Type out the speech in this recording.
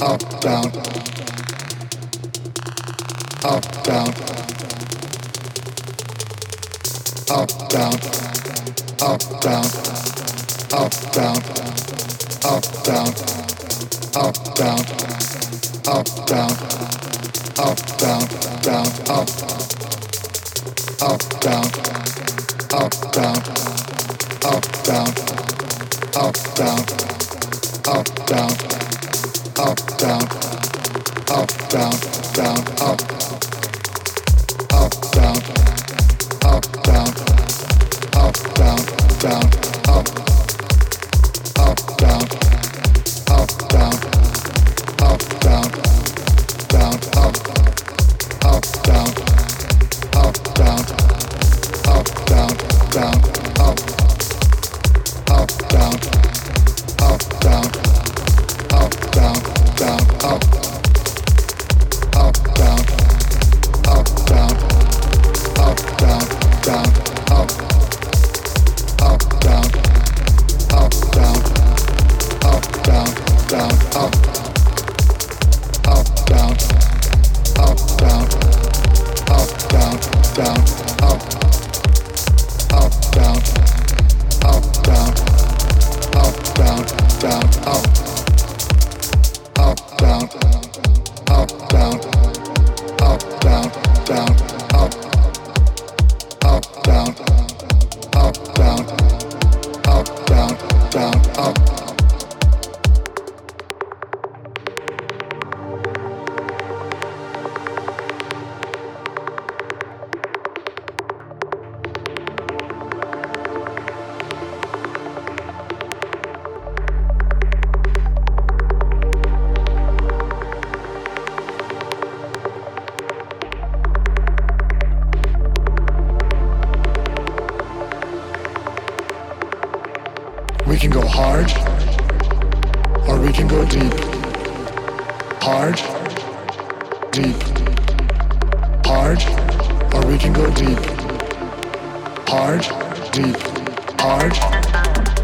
up, down, up, down, up, down, up, down, up, down, up, down, up, down, up, down, up, down, down, up, up, down, up, down, up, down, up, down, up, down up, down, up, down, down, up, up, down, up, down, up, down, down, up, down, up, down, up, down, up. We can go hard or we can go deep. Hard, deep. Hard or we can go deep. Hard, deep. Hard.